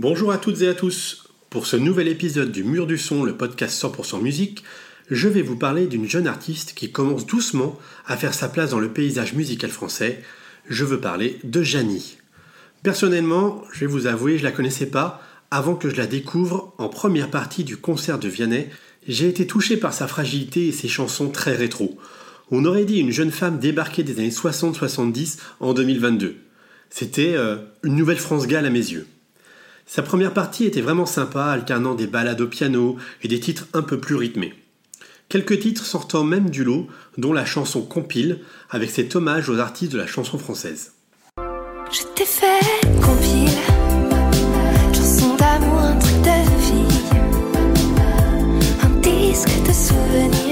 Bonjour à toutes et à tous. Pour ce nouvel épisode du Mur du Son, le podcast 100% musique, je vais vous parler d'une jeune artiste qui commence doucement à faire sa place dans le paysage musical français. Je veux parler de Janie. Personnellement, je vais vous avouer, je la connaissais pas avant que je la découvre en première partie du concert de Vianney. J'ai été touché par sa fragilité et ses chansons très rétro. On aurait dit une jeune femme débarquée des années 60-70 en 2022. C'était euh, une nouvelle France Gall à mes yeux. Sa première partie était vraiment sympa, alternant des ballades au piano et des titres un peu plus rythmés. Quelques titres sortant même du lot, dont la chanson Compile, avec cet hommage aux artistes de la chanson française. Je t'ai fait compile, chanson d'amour, un truc de un disque de souvenirs,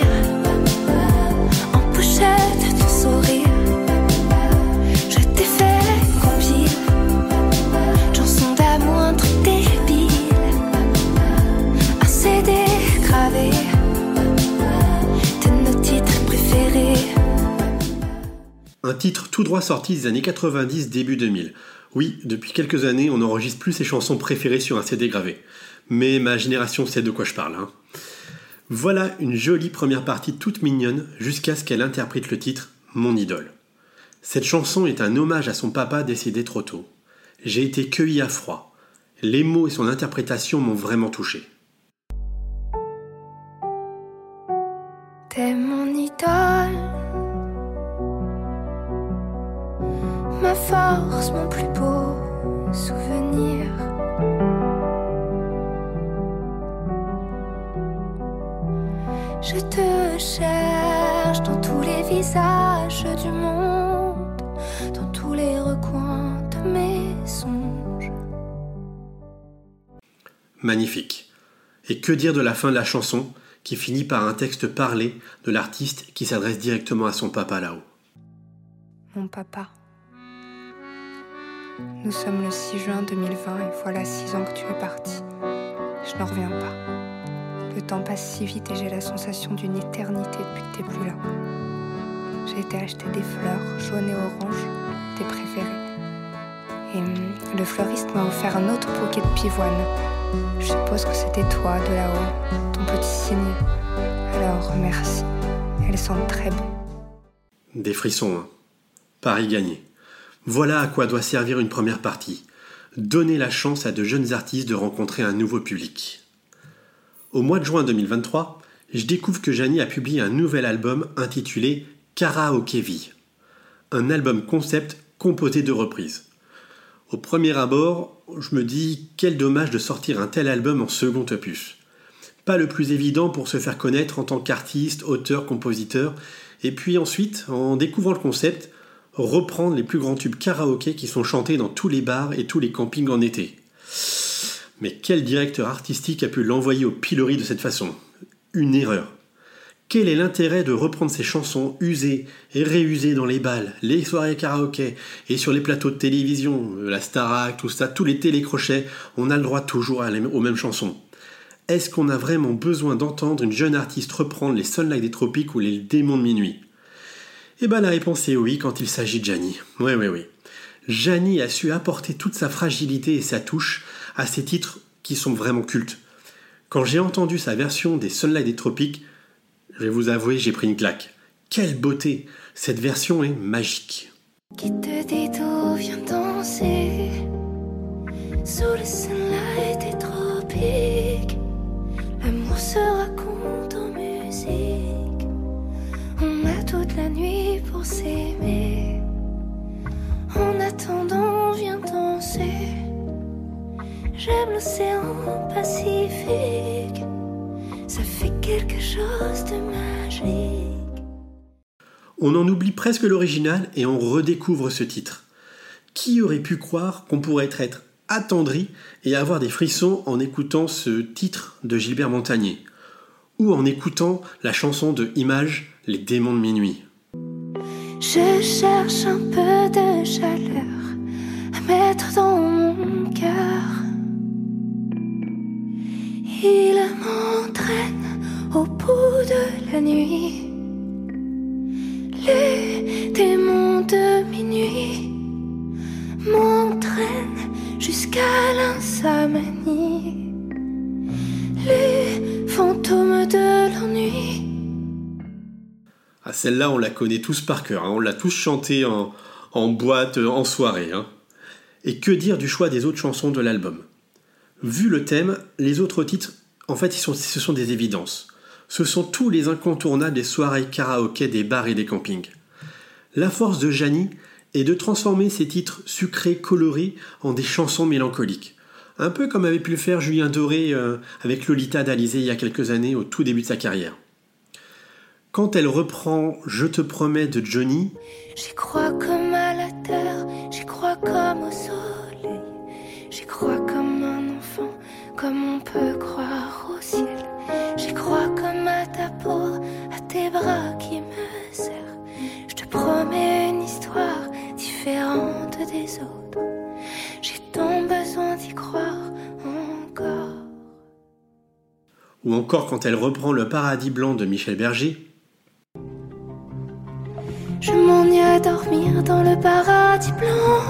titre tout droit sorti des années 90, début 2000. Oui, depuis quelques années, on n'enregistre plus ses chansons préférées sur un CD gravé. Mais ma génération sait de quoi je parle. hein. Voilà une jolie première partie toute mignonne jusqu'à ce qu'elle interprète le titre Mon idole. Cette chanson est un hommage à son papa décédé trop tôt. J'ai été cueilli à froid. Les mots et son interprétation m'ont vraiment touché. Mon plus beau souvenir. Je te cherche dans tous les visages du monde, dans tous les recoins de mes songes. Magnifique. Et que dire de la fin de la chanson qui finit par un texte parlé de l'artiste qui s'adresse directement à son papa là-haut? Mon papa. Nous sommes le 6 juin 2020 et voilà 6 ans que tu es parti. Je n'en reviens pas. Le temps passe si vite et j'ai la sensation d'une éternité depuis que t'es plus là. J'ai été acheter des fleurs jaunes et oranges, tes préférées. Et hum, le fleuriste m'a offert un autre bouquet de pivoine. Je suppose que c'était toi de là-haut, ton petit signe. Alors merci. Elles sentent très bon. Des frissons, hein. Paris gagné. Voilà à quoi doit servir une première partie. Donner la chance à de jeunes artistes de rencontrer un nouveau public. Au mois de juin 2023, je découvre que Janie a publié un nouvel album intitulé Karaoke Vie. Un album concept composé de reprises. Au premier abord, je me dis quel dommage de sortir un tel album en second opus. Pas le plus évident pour se faire connaître en tant qu'artiste, auteur, compositeur, et puis ensuite, en découvrant le concept, reprendre les plus grands tubes karaoké qui sont chantés dans tous les bars et tous les campings en été. Mais quel directeur artistique a pu l'envoyer au pilori de cette façon? Une erreur. Quel est l'intérêt de reprendre ces chansons usées et réusées dans les balles, les soirées karaoké et sur les plateaux de télévision, euh, la Starac, tout ça, tous les télécrochets, on a le droit toujours aux mêmes chansons? Est-ce qu'on a vraiment besoin d'entendre une jeune artiste reprendre les Sunlight des Tropiques ou les Démons de Minuit? Eh ben la réponse est oui quand il s'agit de Janie. Oui, oui, oui. Janie a su apporter toute sa fragilité et sa touche à ces titres qui sont vraiment cultes. Quand j'ai entendu sa version des Sunlight des Tropiques, je vais vous avouer, j'ai pris une claque. Quelle beauté Cette version est magique. On en oublie presque l'original et on redécouvre ce titre. Qui aurait pu croire qu'on pourrait être, être attendri et avoir des frissons en écoutant ce titre de Gilbert Montagnier? Ou en écoutant la chanson de Image, Les démons de minuit? Je cherche un peu de chaleur à mettre dans mon cœur. Il m'entraîne au bout de la nuit. Les démons de minuit m'entraînent jusqu'à manie, les fantômes de l'ennui. Ah, celle-là, on la connaît tous par cœur. hein. On l'a tous chantée en, boîte, en soirée. hein. Et que dire du choix des autres chansons de l'album? Vu le thème, les autres titres, en fait, ce sont des évidences. Ce sont tous les incontournables des soirées karaoké, des bars et des campings. La force de Janie est de transformer ces titres sucrés, colorés, en des chansons mélancoliques. Un peu comme avait pu le faire Julien Doré euh, avec Lolita d'Alizé il y a quelques années, au tout début de sa carrière. Quand elle reprend Je te promets de Johnny, J'y crois comme à la terre, j'y crois comme au soleil. J'y crois comme un enfant, comme on peut croire au ciel. J'y crois comme à ta peau, à tes bras qui me serrent. Je te promets une histoire différente des autres. J'ai tant besoin d'y croire encore. ou encore quand elle reprend Le paradis blanc de Michel Berger, Je m'ennuie à dormir dans le paradis blanc.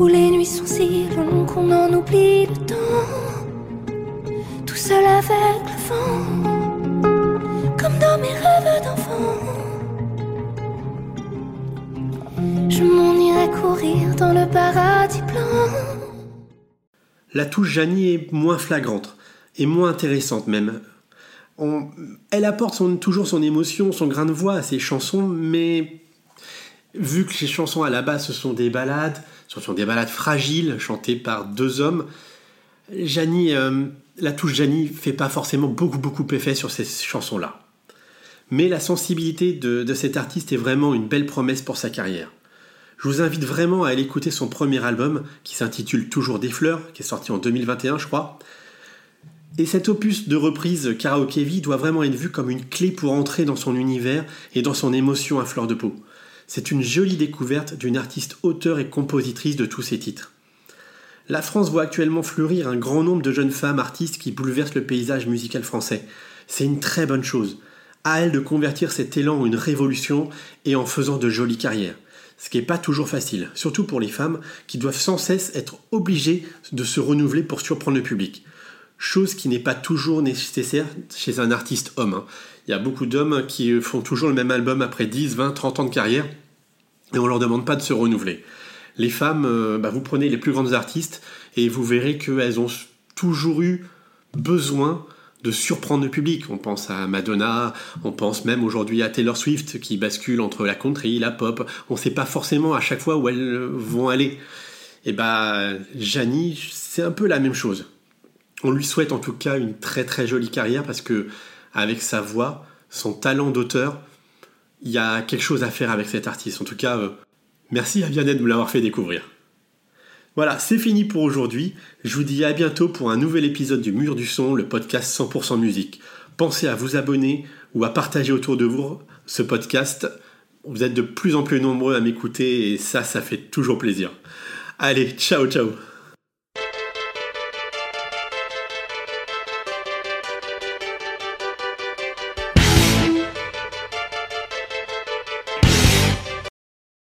Où les nuits sont si longues qu'on en oublie le temps. Tout seul avec le vent, comme dans mes rêves d'enfant. Je m'ennuie à courir dans le paradis blanc. la touche Janie est moins flagrante et moins intéressante même. Elle apporte toujours son émotion, son grain de voix à ses chansons, mais vu que les chansons à la base ce sont des ballades, ce sont des ballades fragiles chantées par deux hommes, euh, la touche Janie fait pas forcément beaucoup beaucoup effet sur ces chansons-là. Mais la sensibilité de, de cet artiste est vraiment une belle promesse pour sa carrière. Je vous invite vraiment à aller écouter son premier album qui s'intitule Toujours des fleurs, qui est sorti en 2021 je crois. Et cet opus de reprise Karaoke Vie doit vraiment être vu comme une clé pour entrer dans son univers et dans son émotion à fleur de peau. C'est une jolie découverte d'une artiste auteure et compositrice de tous ses titres. La France voit actuellement fleurir un grand nombre de jeunes femmes artistes qui bouleversent le paysage musical français. C'est une très bonne chose. À elle de convertir cet élan en une révolution et en faisant de jolies carrières. Ce qui n'est pas toujours facile, surtout pour les femmes qui doivent sans cesse être obligées de se renouveler pour surprendre le public. Chose qui n'est pas toujours nécessaire chez un artiste homme. hein. Il y a beaucoup d'hommes qui font toujours le même album après 10, 20, 30 ans de carrière et on leur demande pas de se renouveler. Les femmes, euh, bah, vous prenez les plus grandes artistes et vous verrez qu'elles ont toujours eu besoin de surprendre le public. On pense à Madonna, on pense même aujourd'hui à Taylor Swift qui bascule entre la country, la pop. On ne sait pas forcément à chaque fois où elles euh, vont aller. Et bah, Janie, c'est un peu la même chose. On lui souhaite en tout cas une très très jolie carrière parce que avec sa voix, son talent d'auteur, il y a quelque chose à faire avec cet artiste. En tout cas, euh, merci à Vianney de me l'avoir fait découvrir. Voilà, c'est fini pour aujourd'hui. Je vous dis à bientôt pour un nouvel épisode du Mur du Son, le podcast 100% musique. Pensez à vous abonner ou à partager autour de vous ce podcast. Vous êtes de plus en plus nombreux à m'écouter et ça, ça fait toujours plaisir. Allez, ciao ciao